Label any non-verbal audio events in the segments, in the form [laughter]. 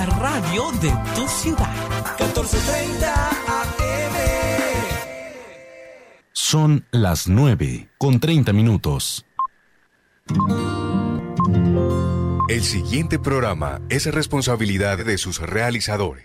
la radio de tu ciudad. 1430 AM. Son las 9 con 30 minutos. El siguiente programa es responsabilidad de sus realizadores.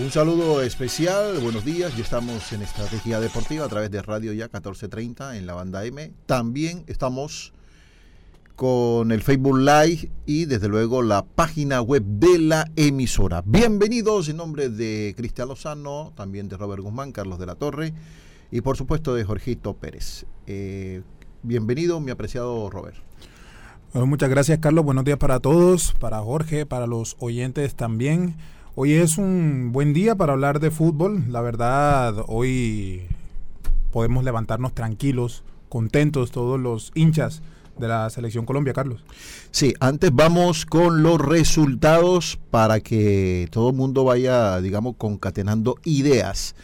Un saludo especial, buenos días, ya estamos en Estrategia Deportiva a través de Radio Ya 1430 en la banda M. También estamos con el Facebook Live y desde luego la página web de la emisora. Bienvenidos en nombre de Cristian Lozano, también de Robert Guzmán, Carlos de la Torre y por supuesto de Jorgito Pérez. Eh, bienvenido, mi apreciado Robert. Muchas gracias Carlos, buenos días para todos, para Jorge, para los oyentes también. Hoy es un buen día para hablar de fútbol. La verdad, hoy podemos levantarnos tranquilos, contentos todos los hinchas de la selección Colombia, Carlos. Sí, antes vamos con los resultados para que todo el mundo vaya, digamos, concatenando ideas.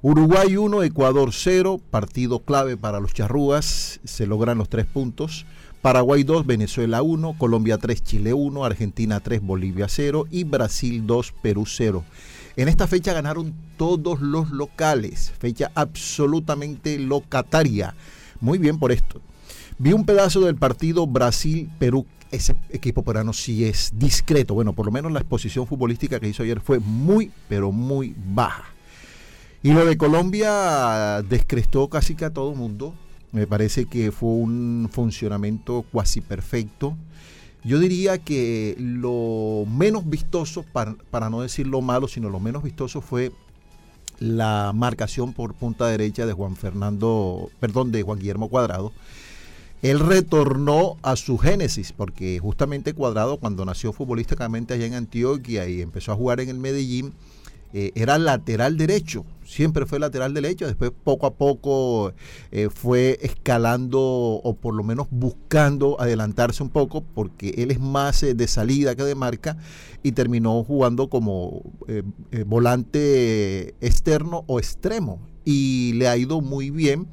Uruguay 1, Ecuador 0, partido clave para los charrúas, se logran los tres puntos. Paraguay 2, Venezuela 1, Colombia 3, Chile 1, Argentina 3, Bolivia 0 y Brasil 2, Perú 0. En esta fecha ganaron todos los locales, fecha absolutamente locataria. Muy bien por esto. Vi un pedazo del partido Brasil-Perú. Ese equipo peruano sí es discreto. Bueno, por lo menos la exposición futbolística que hizo ayer fue muy, pero muy baja. Y lo de Colombia descrestó casi que a todo el mundo. Me parece que fue un funcionamiento cuasi perfecto. Yo diría que lo menos vistoso, para, para, no decir lo malo, sino lo menos vistoso fue la marcación por punta derecha de Juan Fernando, perdón, de Juan Guillermo Cuadrado. Él retornó a su génesis, porque justamente Cuadrado, cuando nació futbolísticamente allá en Antioquia y empezó a jugar en el Medellín, eh, era lateral derecho, siempre fue lateral derecho, después poco a poco eh, fue escalando o por lo menos buscando adelantarse un poco porque él es más eh, de salida que de marca y terminó jugando como eh, volante externo o extremo y le ha ido muy bien.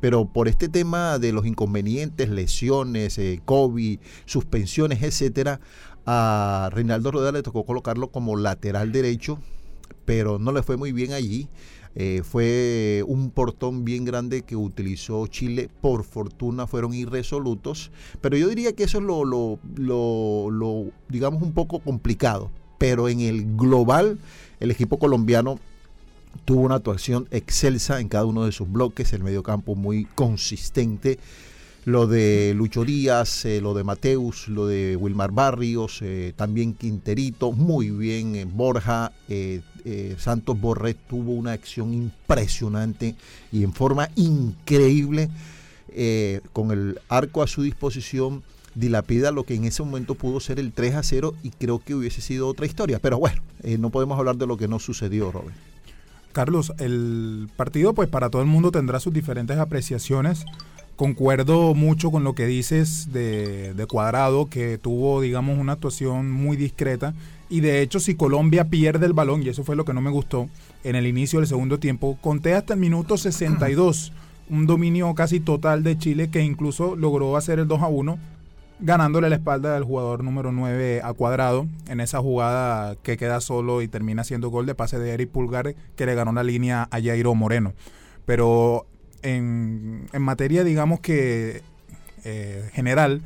Pero por este tema de los inconvenientes, lesiones, COVID, suspensiones, etcétera, a Reinaldo Rodríguez le tocó colocarlo como lateral derecho pero no le fue muy bien allí. Eh, fue un portón bien grande que utilizó Chile. Por fortuna fueron irresolutos. Pero yo diría que eso es lo, lo, lo, lo, digamos, un poco complicado. Pero en el global, el equipo colombiano tuvo una actuación excelsa en cada uno de sus bloques. El mediocampo muy consistente lo de Lucho Díaz, eh, lo de Mateus, lo de Wilmar Barrios, eh, también Quinterito, muy bien eh, Borja, Santos Borré tuvo una acción impresionante y en forma increíble, con el arco a su disposición, dilapida lo que en ese momento pudo ser el 3 a 0 y creo que hubiese sido otra historia, pero bueno, no podemos hablar de lo que no sucedió, Robert. Carlos, el partido pues para todo el mundo tendrá sus diferentes apreciaciones concuerdo mucho con lo que dices de, Cuadrado, que tuvo, digamos, una actuación muy discreta. Y de hecho, si Colombia pierde el balón, y eso fue lo que no me gustó, en el inicio del segundo tiempo, conté hasta el minuto 62, un dominio casi total de Chile que incluso logró hacer el 2 a 1, ganándole la espalda del jugador número 9 a Cuadrado, en esa jugada que queda solo y termina siendo gol de pase de Eric Pulgar, que le ganó la línea a Jairo Moreno. Pero en, materia, digamos que eh, general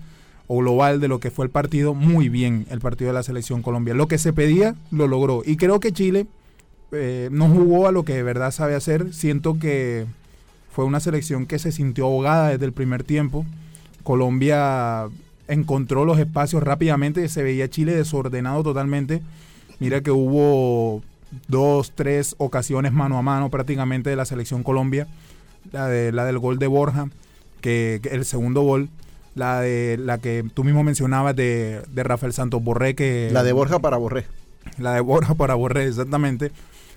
o global de lo que fue el partido, muy bien el partido de la selección Colombia. Lo que se pedía, lo logró. Y creo que Chile eh, no jugó a lo que de verdad sabe hacer. Siento que fue una selección que se sintió ahogada desde el primer tiempo. Colombia encontró los espacios rápidamente, se veía Chile desordenado totalmente. Mira que hubo dos, tres ocasiones mano a mano prácticamente de la selección Colombia la, de, la del gol de Borja, que, que el segundo gol, la de la que tú mismo mencionabas de, de Rafael Santos Borré, que La de Borja para Borré. la de Borja para Borré, exactamente.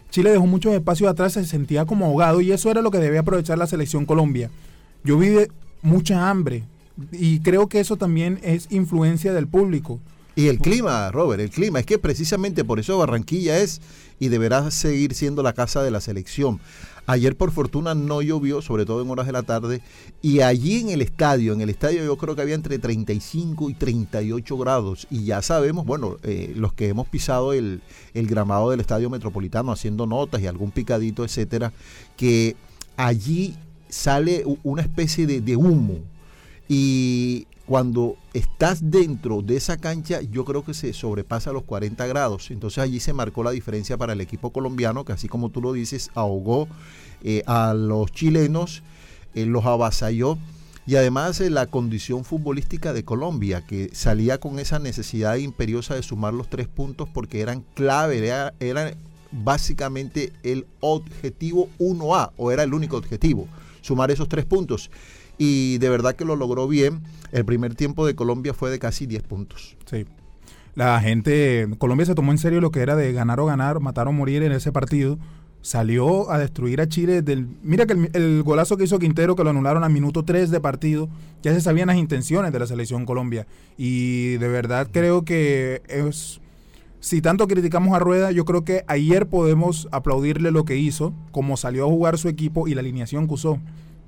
Chile dejó muchos espacios atrás, se sentía como ahogado y eso era lo que debía aprovechar la selección Colombia. Yo vi de mucha hambre y creo que eso también es influencia del público. Y el clima, Robert, el clima. Es que precisamente por eso Barranquilla es y deberá seguir siendo la casa de la selección. Ayer por fortuna no llovió, sobre todo en horas de la tarde, y allí en el estadio, en el estadio yo creo que había entre 35 y 38 grados, y ya sabemos, bueno, eh, los que hemos pisado el, el gramado del estadio metropolitano haciendo notas y algún picadito, etcétera, que allí sale una especie de, de humo, y cuando estás dentro de esa cancha, yo creo que se sobrepasa los 40 grados. Entonces allí se marcó la diferencia para el equipo colombiano, que así como tú lo dices, ahogó eh, a los chilenos, eh, los avasalló. Y además eh, la condición futbolística de Colombia, que salía con esa necesidad imperiosa de sumar los tres puntos porque eran clave, era, era básicamente el objetivo 1A, o era el único objetivo, sumar esos tres puntos y de verdad que lo logró bien. El primer tiempo de Colombia fue de casi 10 puntos. Sí. La gente, Colombia se tomó en serio lo que era de ganar o ganar, matar o morir en ese partido. Salió a destruir a Chile. Del, mira que el, golazo que hizo Quintero, que lo anularon a minuto 3 de partido, ya se sabían las intenciones de la selección Colombia. Y de verdad creo que es... Si tanto criticamos a Rueda, yo creo que ayer podemos aplaudirle lo que hizo, como salió a jugar su equipo y la alineación que usó.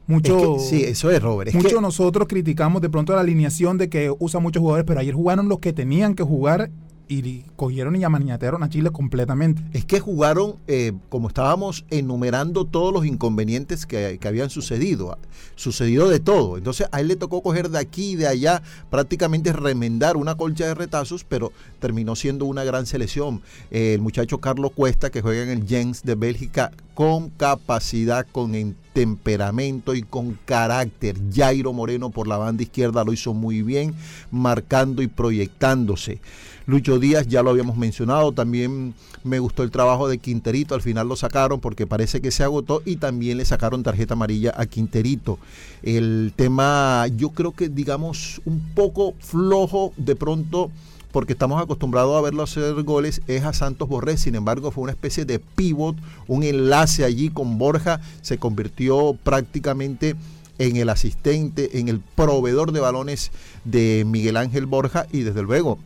Mucho, Es que- sí, eso es, Robert. Es Muchos que- nosotros criticamos de pronto la alineación de que usa muchos jugadores, pero ayer jugaron los que tenían que jugar y cogieron y amaniatearon a Chile completamente. Es que jugaron, eh, como estábamos enumerando todos los inconvenientes que, que habían sucedido, sucedido de todo. Entonces a él le tocó coger de aquí y de allá, prácticamente remendar una colcha de retazos, pero terminó siendo una gran selección. Eh, el muchacho Carlos Cuesta, que juega en el Jens de Bélgica, con capacidad, con en- temperamento y con carácter. Jairo Moreno por la banda izquierda lo hizo muy bien, marcando y proyectándose. Lucho Díaz, ya lo habíamos mencionado, también me gustó el trabajo de Quinterito, al final lo sacaron porque parece que se agotó y también le sacaron tarjeta amarilla a Quinterito. El tema, yo creo que digamos un poco flojo de pronto porque estamos acostumbrados a verlo hacer goles, es a Santos Borré. Sin embargo, fue una especie de pivot, un enlace allí con Borja, se convirtió prácticamente en el asistente, en el proveedor de balones de Miguel Ángel Borja y desde luego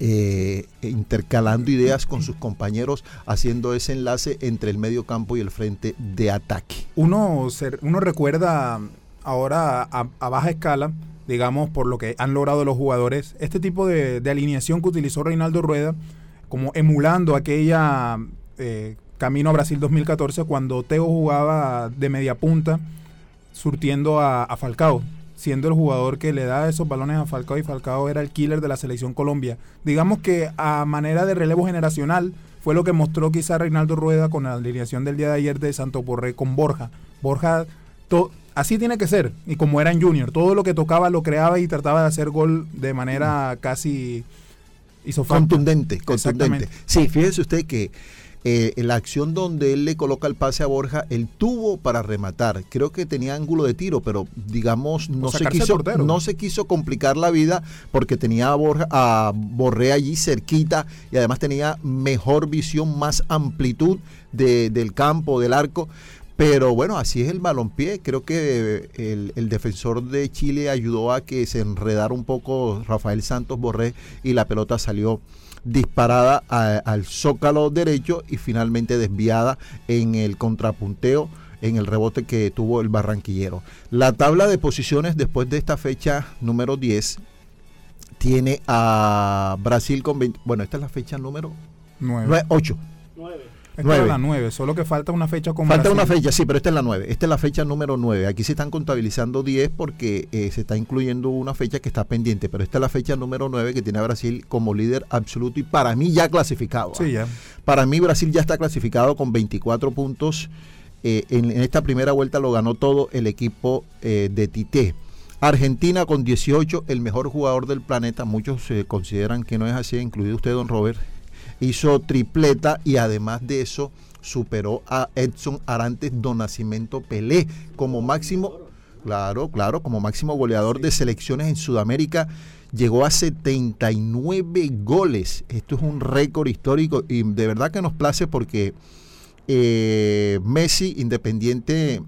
eh, intercalando ideas con sus compañeros, haciendo ese enlace entre el medio campo y el frente de ataque. Uno, recuerda ahora a baja escala, digamos, por lo que han logrado los jugadores, este tipo de, alineación que utilizó Reinaldo Rueda, como emulando aquella eh, Camino a Brasil 2014, cuando Teo jugaba de media punta, surtiendo a, a Falcao, siendo el jugador que le da esos balones a Falcao y Falcao era el killer de la selección Colombia. Digamos que a manera de relevo generacional fue lo que mostró quizá Reinaldo Rueda con la alineación del día de ayer de Santo Borré con Borja. Borja, to- así tiene que ser, y como era en Junior, todo lo que tocaba lo creaba y trataba de hacer gol de manera casi. Contundente, contundente. Sí, fíjese usted que eh, en la acción donde él le coloca el pase a Borja, él tuvo para rematar. Creo que tenía ángulo de tiro, pero digamos no se quiso no se quiso complicar la vida porque tenía a Borja a Borré allí cerquita y además tenía mejor visión, más amplitud de- del campo, del arco. Pero bueno, así es el balompié. Creo que el, el defensor de Chile ayudó a que se enredara un poco Rafael Santos Borré y la pelota salió disparada a- al zócalo derecho y finalmente desviada en el contrapunteo en el rebote que tuvo el barranquillero. La tabla de posiciones después de esta fecha número 10 tiene a Brasil con 20, bueno, esta es la fecha número Nueve. 8. Esta era la 9, solo que falta una fecha con Falta una fecha, sí, pero esta es la 9. Esta es la fecha número 9. Aquí se están contabilizando 10 porque eh, se está incluyendo una fecha que está pendiente, pero esta es la fecha número 9 que tiene a Brasil como líder absoluto y para mí ya clasificado. ¿ah? Sí, ya. Para mí Brasil ya está clasificado con 24 puntos. Eh, en, en esta primera vuelta lo ganó todo el equipo eh, de Tite. Argentina con 18, el mejor jugador del planeta. Muchos eh, consideran que no es así, incluido usted, don Robert. Hizo tripleta y además de eso superó a Edson Arantes do Nascimento Pelé como máximo Claro, claro, como máximo goleador de selecciones en Sudamérica llegó a 79 goles. Esto es un récord histórico y de verdad que nos place porque eh, Messi, independiente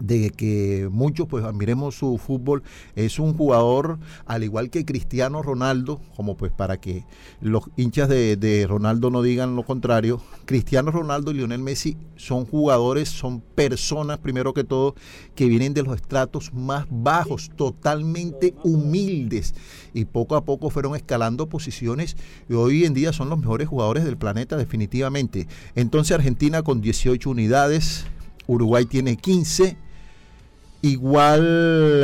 de que muchos pues admiremos su fútbol, es un jugador al igual que Cristiano Ronaldo, como pues para que los hinchas de, de, Ronaldo no digan lo contrario, Cristiano Ronaldo y Lionel Messi son jugadores, son personas primero que todo que vienen de los estratos más bajos, totalmente humildes y poco a poco fueron escalando posiciones y hoy en día son los mejores jugadores del planeta definitivamente. Entonces Argentina con 18 unidades, Uruguay tiene 15, Igual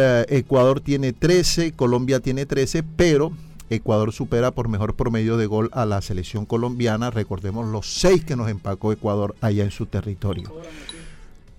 eh, Ecuador tiene 13, Colombia tiene 13, pero Ecuador supera por mejor promedio de gol a la selección colombiana. Recordemos los 6 que nos empacó Ecuador allá en su territorio.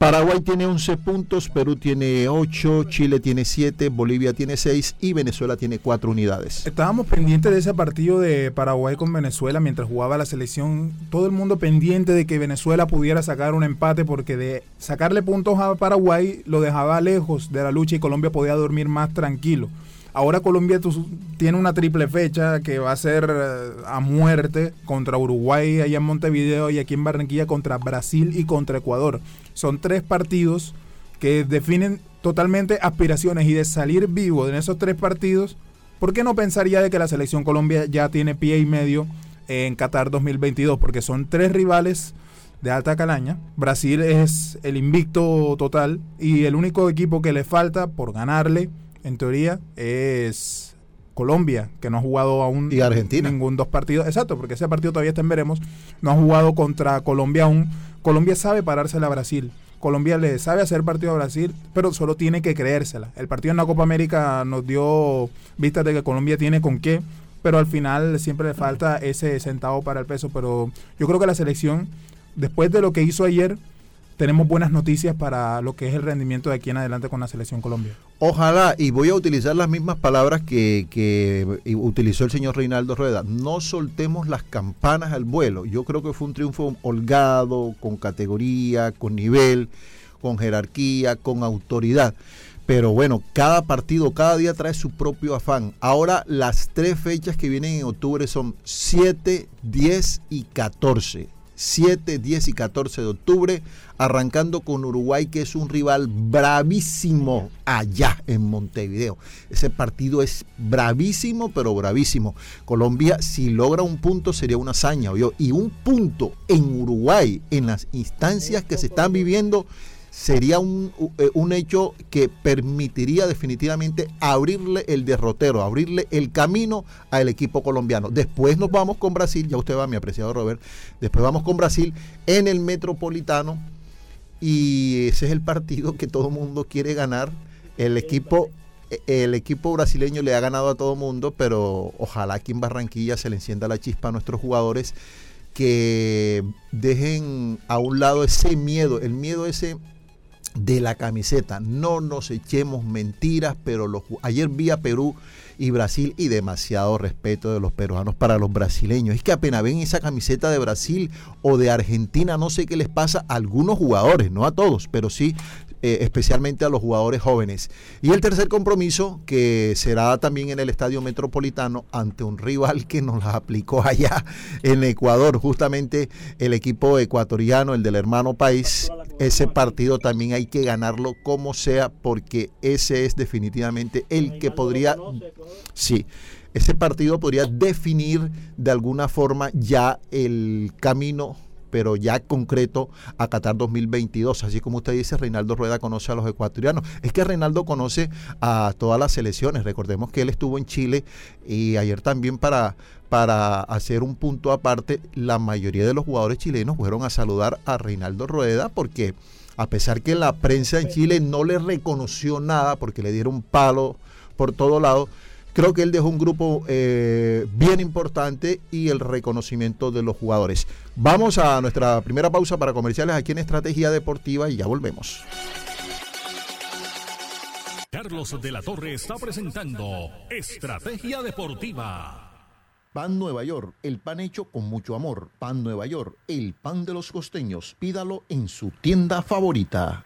Paraguay tiene 11 puntos, Perú tiene 8, Chile tiene 7, Bolivia tiene 6 y Venezuela tiene 4 unidades. Estábamos pendientes de ese partido de Paraguay con Venezuela mientras jugaba la selección. Todo el mundo pendiente de que Venezuela pudiera sacar un empate porque de sacarle puntos a Paraguay lo dejaba lejos de la lucha y Colombia podía dormir más tranquilo. Ahora Colombia tiene una triple fecha que va a ser eh, a muerte contra Uruguay allá en Montevideo y aquí en Barranquilla contra Brasil y contra Ecuador. Son tres partidos que definen totalmente aspiraciones y de salir vivo en esos tres partidos, ¿por qué no pensaría de que la selección Colombia ya tiene pie y medio en Qatar 2022? Porque son tres rivales de alta calaña. Brasil es el invicto total y el único equipo que le falta por ganarle en teoría, es Colombia, que no ha jugado aún y Argentina. ningún dos partidos. Exacto, porque ese partido todavía está en veremos. No ha jugado contra Colombia aún. Colombia sabe parársela a Brasil. Colombia le sabe hacer partido a Brasil, pero solo tiene que creérsela. El partido en la Copa América nos dio vistas de que Colombia tiene con qué, pero al final siempre le falta ese centavo para el peso. Pero yo creo que la selección, después de lo que hizo ayer, tenemos buenas noticias para lo que es el rendimiento de aquí en adelante con la selección Colombia. Ojalá, y voy a utilizar las mismas palabras que, utilizó el señor Reinaldo Rueda, no soltemos las campanas al vuelo. Yo creo que fue un triunfo holgado, con categoría, con nivel, con jerarquía, con autoridad. Pero bueno, cada partido, cada día trae su propio afán. Ahora las tres fechas que vienen en octubre son 7, 10 y 14. 7, 10 y 14 de octubre, arrancando con Uruguay, que es un rival bravísimo allá en Montevideo. Ese partido es bravísimo, pero bravísimo. Colombia, si logra un punto, sería una hazaña. Y un punto en Uruguay, en las instancias que se están viviendo, sería un, eh, un, hecho que permitiría definitivamente abrirle el derrotero, abrirle el camino al equipo colombiano. Después nos vamos con Brasil, ya usted va, mi apreciado Robert, después vamos con Brasil en el Metropolitano y ese es el partido que todo mundo quiere ganar. El equipo el equipo brasileño le ha ganado a todo mundo, pero ojalá aquí en Barranquilla se le encienda la chispa a nuestros jugadores que dejen a un lado ese miedo, el miedo ese de la camiseta. No nos echemos mentiras, pero los, ayer vi a Perú y Brasil y demasiado respeto de los peruanos para los brasileños. Es que apenas ven esa camiseta de Brasil o de Argentina, no sé qué les pasa a algunos jugadores, no a todos, pero sí eh, especialmente a los jugadores jóvenes. Y el tercer compromiso, que será también en el Estadio Metropolitano, ante un rival que nos la aplicó allá en Ecuador, justamente el equipo ecuatoriano, el del hermano país. Ese partido también hay que ganarlo como sea, porque ese es definitivamente el que podría... Sí ese partido podría definir de alguna forma ya el camino pero ya concreto a Qatar 2022. Así como usted dice, Reinaldo Rueda conoce a los ecuatorianos. Es que Reinaldo conoce a todas las selecciones. Recordemos que él estuvo en Chile y ayer también para, para hacer un punto aparte, la mayoría de los jugadores chilenos fueron a saludar a Reinaldo Rueda porque a pesar que la prensa en Chile no le reconoció nada porque le dieron palo por todo lado, Creo que él dejó un grupo eh, bien importante y el reconocimiento de los jugadores. Vamos a nuestra primera pausa para comerciales aquí en Estrategia Deportiva y ya volvemos. Carlos de la Torre está presentando Estrategia Deportiva. Pan Nueva York, el pan hecho con mucho amor. Pan Nueva York, el pan de los costeños. Pídalo en su tienda favorita.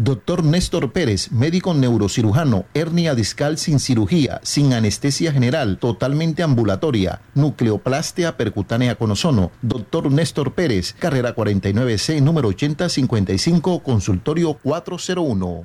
Doctor Néstor Pérez, médico neurocirujano, hernia discal sin cirugía, sin anestesia general, totalmente ambulatoria, nucleoplastia percutánea con ozono. Doctor Néstor Pérez, carrera 49C, número 8055, consultorio 401.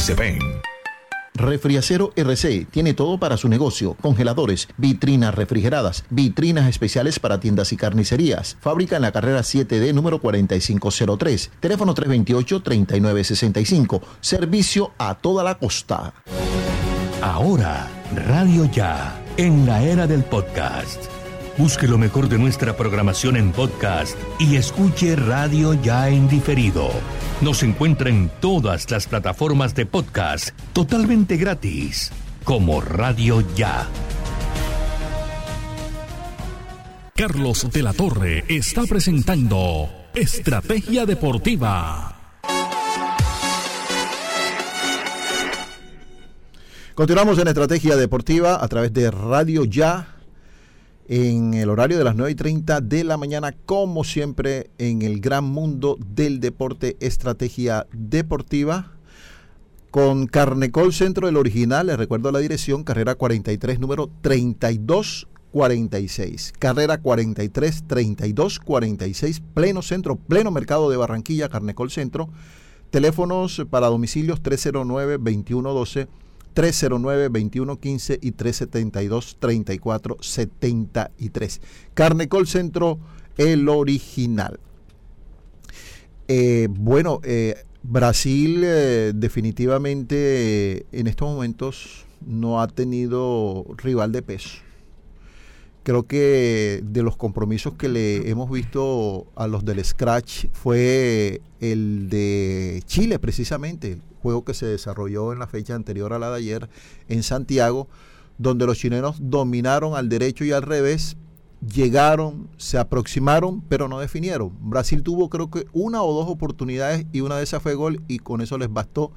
se ven. Refriacero RC tiene todo para su negocio: congeladores, vitrinas refrigeradas, vitrinas especiales para tiendas y carnicerías. Fábrica en la carrera 7D número 4503. Teléfono 328-3965. Servicio a toda la costa. Ahora, Radio Ya, en la era del podcast. Busque lo mejor de nuestra programación en podcast y escuche Radio Ya en diferido. Nos encuentra en todas las plataformas de podcast totalmente gratis, como Radio Ya. Carlos de la Torre está presentando Estrategia Deportiva. Continuamos en Estrategia Deportiva a través de Radio Ya en el horario de las 9 y 30 de la mañana, como siempre, en el gran mundo del deporte, Estrategia Deportiva. Con Carnecol Centro del Original, les recuerdo la dirección, carrera 43, número 3246. Carrera 43, 3246, pleno centro, pleno mercado de Barranquilla, Carnecol Centro. Teléfonos para domicilios 309-2112. 309-2115 y 372-3473. Carnecol Centro, el original. Eh, bueno, eh, Brasil eh, definitivamente en estos momentos no ha tenido rival de peso. Creo que de los compromisos que le hemos visto a los del Scratch fue el de Chile precisamente, juego que se desarrolló en la fecha anterior a la de ayer en Santiago, donde los chilenos dominaron al derecho y al revés, llegaron, se aproximaron, pero no definieron. Brasil tuvo creo que una o dos oportunidades y una de esas fue gol y con eso les bastó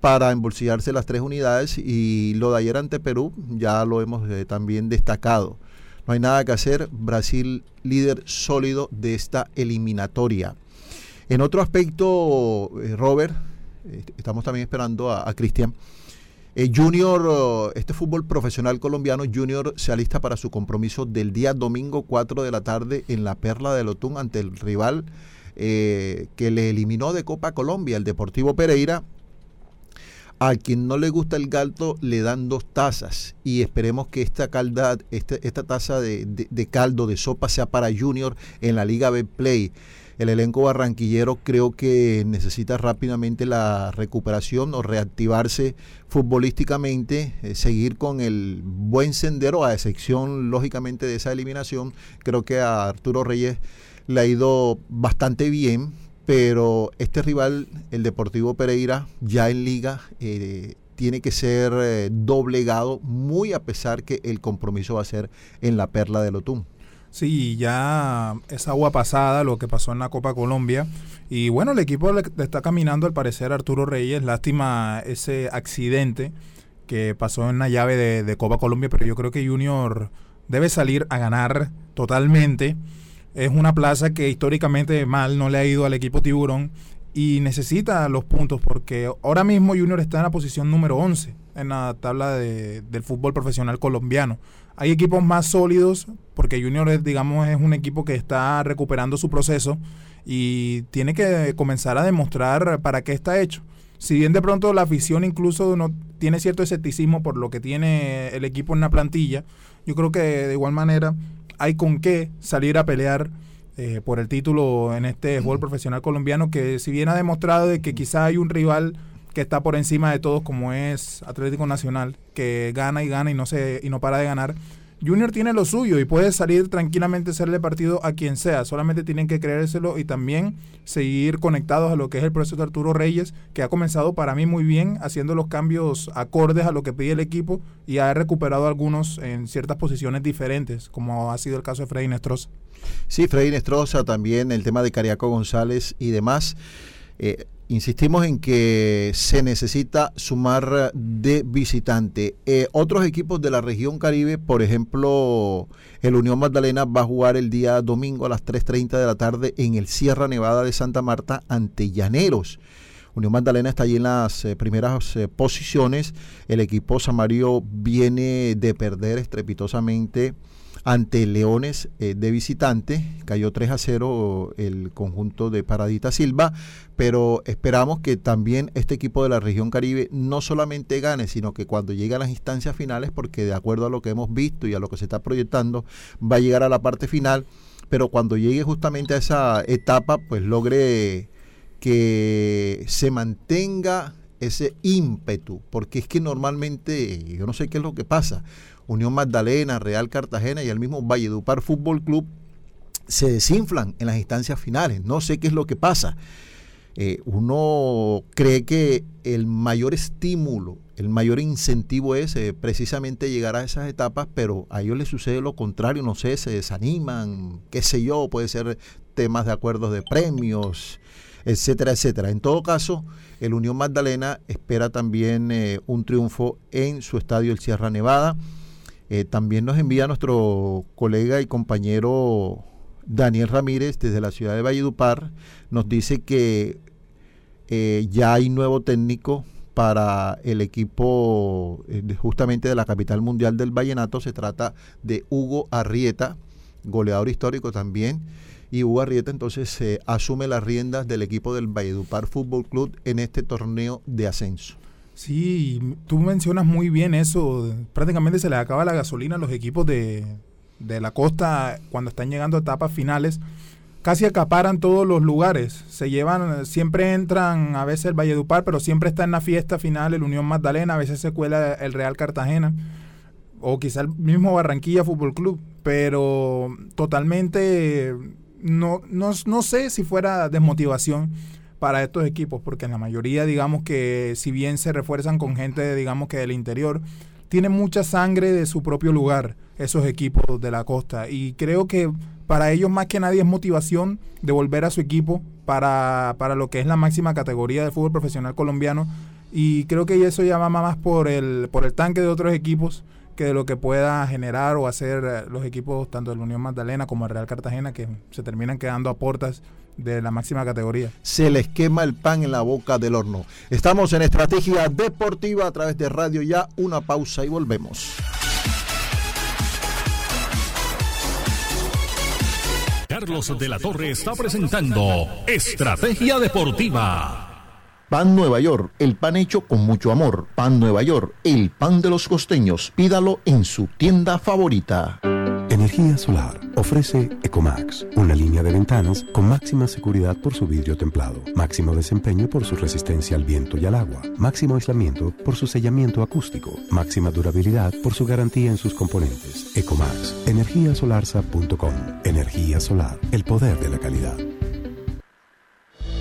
para embolsillarse las tres unidades y lo de ayer ante Perú ya lo hemos eh, también destacado. No hay nada que hacer, Brasil líder sólido de esta eliminatoria. En otro aspecto, eh, Robert, estamos también esperando a, Cristian. Eh, junior, este fútbol profesional colombiano, Junior se alista para su compromiso del día domingo 4 de la tarde en la Perla de Lotún ante el rival que le eliminó de Copa Colombia, el Deportivo Pereira. A quien no le gusta el galto le dan dos tazas. Y esperemos que esta calda, este, esta taza de, de, de caldo, de sopa sea para Junior en la Liga B Play el elenco barranquillero creo que necesita rápidamente la recuperación o reactivarse futbolísticamente, eh, seguir con el buen sendero, a excepción lógicamente de esa eliminación. Creo que a Arturo Reyes le ha ido bastante bien, pero este rival, el Deportivo Pereira, ya en liga, eh, tiene que ser eh, doblegado, muy a pesar que el compromiso va a ser en la Perla de Lotún. Sí, ya es agua pasada lo que pasó en la Copa Colombia. Y bueno, el equipo le, está caminando al parecer Arturo Reyes. Lástima ese accidente que pasó en la llave de, Copa Colombia, pero yo creo que Junior debe salir a ganar totalmente. Es una plaza que históricamente mal no le ha ido al equipo Tiburón y necesita los puntos porque ahora mismo Junior está en la posición número 11 en la tabla de, del fútbol profesional colombiano Hay equipos más sólidos, porque Junior, es, digamos, es un equipo que está recuperando su proceso y tiene que comenzar a demostrar para qué está hecho. Si bien de pronto la afición incluso no tiene cierto escepticismo por lo que tiene el equipo en la plantilla, yo creo que de igual manera hay con qué salir a pelear eh, por el título en este fútbol profesional colombiano, que si bien ha demostrado de que quizá hay un rival que está por encima de todos como es Atlético Nacional, que gana y gana y no se y no para de ganar. Junior tiene lo suyo y puede salir tranquilamente hacerle partido a quien sea. Solamente tienen que creérselo y también seguir conectados a lo que es el proceso de Arturo Reyes, que ha comenzado para mí muy bien, haciendo los cambios acordes a lo que pide el equipo y ha recuperado algunos en ciertas posiciones diferentes, como ha sido el caso de Freddy Nestroza. Sí, Freddy Nestroza, también el tema de Cariaco González y demás. Eh, insistimos en que se necesita sumar de visitante. Eh, otros equipos de la región Caribe, por ejemplo, el Unión Magdalena va a jugar el día domingo a las 3.30 de la tarde en el Sierra Nevada de Santa Marta ante Llaneros. Unión Magdalena está allí en las eh, primeras eh, posiciones. El equipo Samario viene de perder estrepitosamente ante Leones eh, de visitante. Cayó 3 a 0 el conjunto de Paradita Silva, pero esperamos que también este equipo de la región Caribe no solamente gane, sino que cuando llegue a las instancias finales, porque de acuerdo a lo que hemos visto y a lo que se está proyectando, va a llegar a la parte final, pero cuando llegue justamente a esa etapa, pues logre que se mantenga ese ímpetu, porque es que normalmente, yo no sé qué es lo que pasa, Unión Magdalena, Real Cartagena y el mismo Valledupar Fútbol Club se desinflan en las instancias finales. No sé qué es lo que pasa. Eh, uno cree que el mayor estímulo, el mayor incentivo es eh, precisamente llegar a esas etapas, pero a ellos les sucede lo contrario, no sé, se desaniman, qué sé yo, puede ser temas de acuerdos de premios, etcétera, etcétera. En todo caso, el Unión Magdalena espera también eh, un triunfo en su estadio el Sierra Nevada. Eh, también nos envía nuestro colega y compañero Daniel Ramírez desde la ciudad de Valledupar. Nos dice que eh, ya hay nuevo técnico para el equipo justamente de la capital mundial del Vallenato. Se trata de Hugo Arrieta, goleador histórico también. Y Hugo Arrieta entonces asume las riendas del equipo del Valledupar Fútbol Club en este torneo de ascenso. Sí, tú mencionas muy bien eso. Prácticamente se les acaba la gasolina a los equipos de, la costa cuando están llegando a etapas finales. Casi acaparan todos los lugares. Se llevan, siempre entran a veces el Valledupar, pero siempre está en la fiesta final el Unión Magdalena, a veces se cuela el Real Cartagena o quizá el mismo Barranquilla Fútbol Club, pero totalmente no, no, no sé si fuera desmotivación para estos equipos, porque en la mayoría, digamos que si bien se refuerzan con gente, digamos que del interior, tienen mucha sangre de su propio lugar, esos equipos de la costa. Y creo que para ellos más que nadie es motivación de volver a su equipo para, para lo que es la máxima categoría del fútbol profesional colombiano. Y creo que eso ya va más por el, por el tanque de otros equipos que de lo que pueda generar o hacer eh, los equipos tanto de la Unión Magdalena como el Real Cartagena que se terminan quedando a puertas de la máxima categoría. Se les quema el pan en la boca del horno. Estamos en Estrategia Deportiva a través de Radio Ya. Una pausa y volvemos. Carlos de la Torre está presentando Estrategia Deportiva. Pan Nueva York, el pan hecho con mucho amor. Pan Nueva York, el pan de los costeños. Pídalo en su tienda favorita. Energía solar. Ofrece Ecomax, una línea de ventanas con máxima seguridad por su vidrio templado, máximo desempeño por su resistencia al viento y al agua, máximo aislamiento por su sellamiento acústico, máxima durabilidad por su garantía en sus componentes. Ecomax, energiasolarsa.com. Energía solar, el poder de la calidad.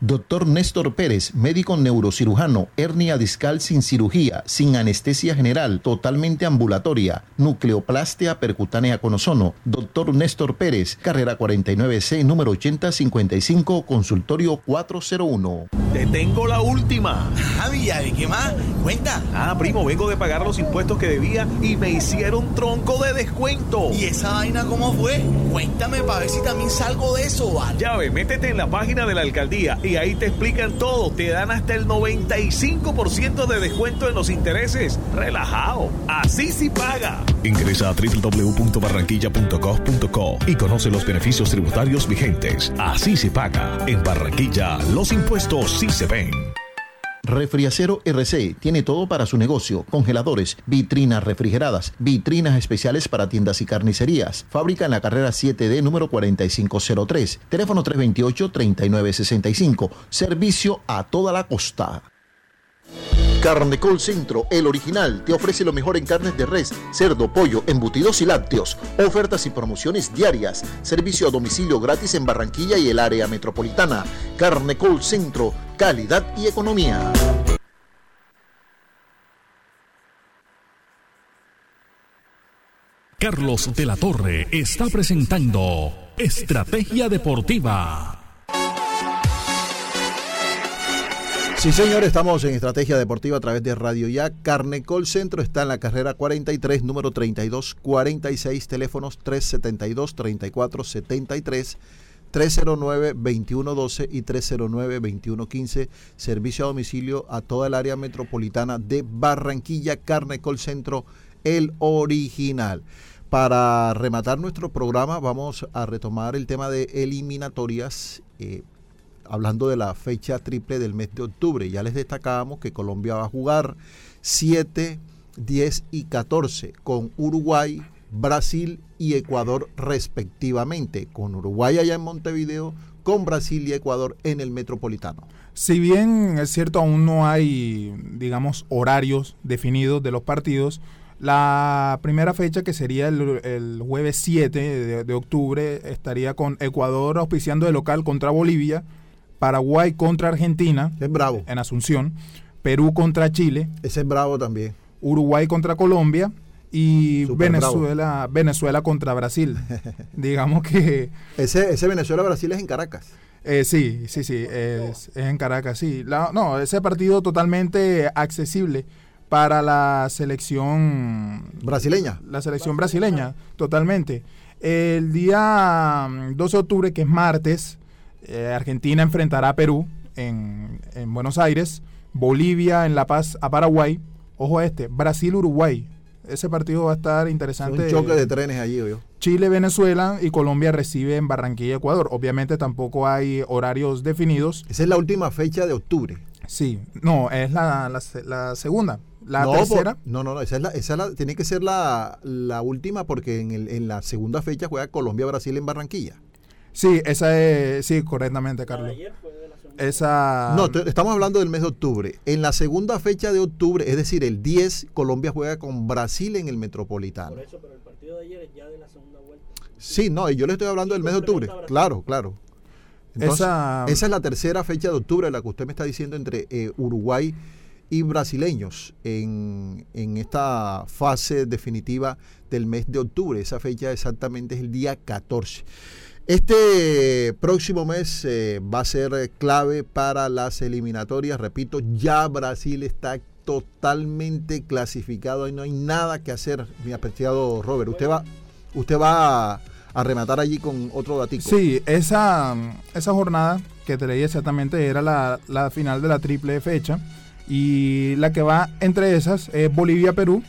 Doctor Néstor Pérez, médico neurocirujano, hernia discal sin cirugía, sin anestesia general, totalmente ambulatoria, nucleoplastia percutánea con ozono. Doctor Néstor Pérez, carrera 49C, número 8055, consultorio 401. Te tengo la última. Javi, ¿de qué más? Cuenta. Ah, primo, vengo de pagar los impuestos que debía y me hicieron tronco de descuento. ¿Y esa vaina cómo fue? Cuéntame para ver si también salgo de eso, ¿vale? Ya ve, métete en la página de la alcaldía y ahí te explican todo. Te dan hasta el 95% de descuento en los intereses. Relajado. Así sí paga. Ingresa a www.barranquilla.gov.co y conoce los beneficios tributarios vigentes. Así se paga. En Barranquilla, los impuestos sí se ven. Refriacero RC tiene todo para su negocio: congeladores, vitrinas refrigeradas, vitrinas especiales para tiendas y carnicerías. Fábrica en la carrera 7D número 4503. Teléfono 328-3965. Servicio a toda la costa. Carnecol Centro, el original, te ofrece lo mejor en carnes de res, cerdo, pollo, embutidos y lácteos. Ofertas y promociones diarias. Servicio a domicilio gratis en Barranquilla y el área metropolitana. Carnecol Centro, calidad y economía. Carlos de la Torre está presentando Estrategia Deportiva. Sí, señor, estamos en Estrategia Deportiva a través de Radio Ya. Carnecol Centro está en la carrera 43, número 3246, teléfonos 372-3473, 309-2112 y 309-2115. Servicio a domicilio a toda el área metropolitana de Barranquilla, Carnecol Centro, el original. Para rematar nuestro programa, vamos a retomar el tema de eliminatorias. Eh, hablando de la fecha triple del mes de octubre. Ya les destacábamos que Colombia va a jugar 7, 10 y 14 con Uruguay, Brasil y Ecuador respectivamente. Con Uruguay allá en Montevideo, con Brasil y Ecuador en el Metropolitano. Si bien es cierto, aún no hay, digamos, horarios definidos de los partidos, la primera fecha, que sería el, el jueves 7 de, de, octubre, estaría con Ecuador auspiciando de local contra Bolivia, Paraguay contra Argentina. Es bravo. En Asunción. Perú contra Chile. Ese es bravo también. Uruguay contra Colombia. Y Venezuela, Venezuela contra Brasil. [laughs] Digamos que. Ese, ese Venezuela-Brasil es en Caracas. Eh, sí, sí, sí, es, es en Caracas, sí. La, no, ese partido totalmente accesible para la selección brasileña. La selección brasileña, totalmente. El día 12 de octubre, que es martes, eh, Argentina enfrentará a Perú en, en, Buenos Aires, Bolivia en La Paz a Paraguay, ojo a este, Brasil-Uruguay. Ese partido va a estar interesante. un choque de trenes allí, yo. Chile, Venezuela y Colombia recibe en Barranquilla, Ecuador. Obviamente tampoco hay horarios definidos. Esa es la última fecha de octubre. Sí, no, es la, la, la segunda. La no, tercera. Por, no, no, no, esa, es la, esa es la, tiene que ser la, la última porque en, el, en la segunda fecha juega Colombia-Brasil en Barranquilla. Sí, esa es, sí, correctamente, Carlos. Esa... No, te, estamos hablando del mes de octubre. En la segunda fecha de octubre, es decir, el 10, Colombia juega con Brasil en el Metropolitano. Por eso, pero el partido de ayer es ya de la segunda vuelta. Sí, no, yo le estoy hablando del mes de octubre. Claro, claro. Entonces, esa... esa... es la tercera fecha de octubre, la que usted me está diciendo entre eh, Uruguay y brasileños en, en, esta fase definitiva del mes de octubre. Esa fecha exactamente es el día 14. Este próximo mes eh, va a ser clave para las eliminatorias. Repito, ya Brasil está totalmente clasificado y no hay nada que hacer, mi apreciado Robert. Usted va, usted va a, rematar allí con otro datico. Sí, esa, esa jornada que te leí exactamente era la, la final de la triple fecha. Y la que va entre esas es Bolivia-Perú,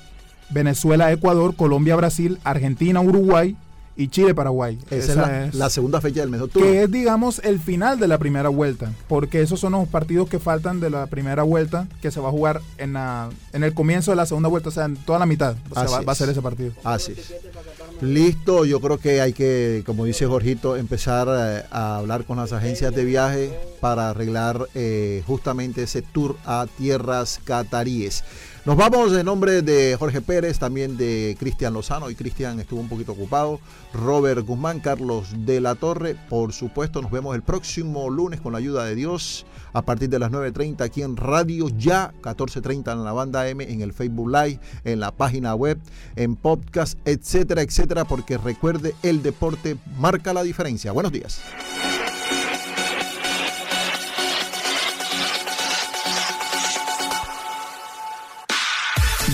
Venezuela-Ecuador, Colombia-Brasil, Argentina-Uruguay, y Chile-Paraguay. Esa, Esa, es, la, es la, segunda fecha del mes de octubre. Que es, digamos, el final de la primera vuelta, porque esos son los partidos que faltan de la primera vuelta, que se va a jugar en, la, en el comienzo de la segunda vuelta, o sea, en toda la mitad o sea, va, va, a ser ese partido. Así es. Listo, yo creo que hay que, como dice Jorgito, empezar eh, a hablar con las agencias de viaje para arreglar eh, justamente ese tour a tierras cataríes. Nos vamos en nombre de Jorge Pérez, también de Cristian Lozano, y Cristian estuvo un poquito ocupado, Robert Guzmán, Carlos de la Torre, por supuesto, nos vemos el próximo lunes con la ayuda de Dios a partir de las 9.30 aquí en Radio Ya, 14.30 en la banda M, en el Facebook Live, en la página web, en podcast, etcétera, porque recuerde, el deporte marca la diferencia. Buenos días.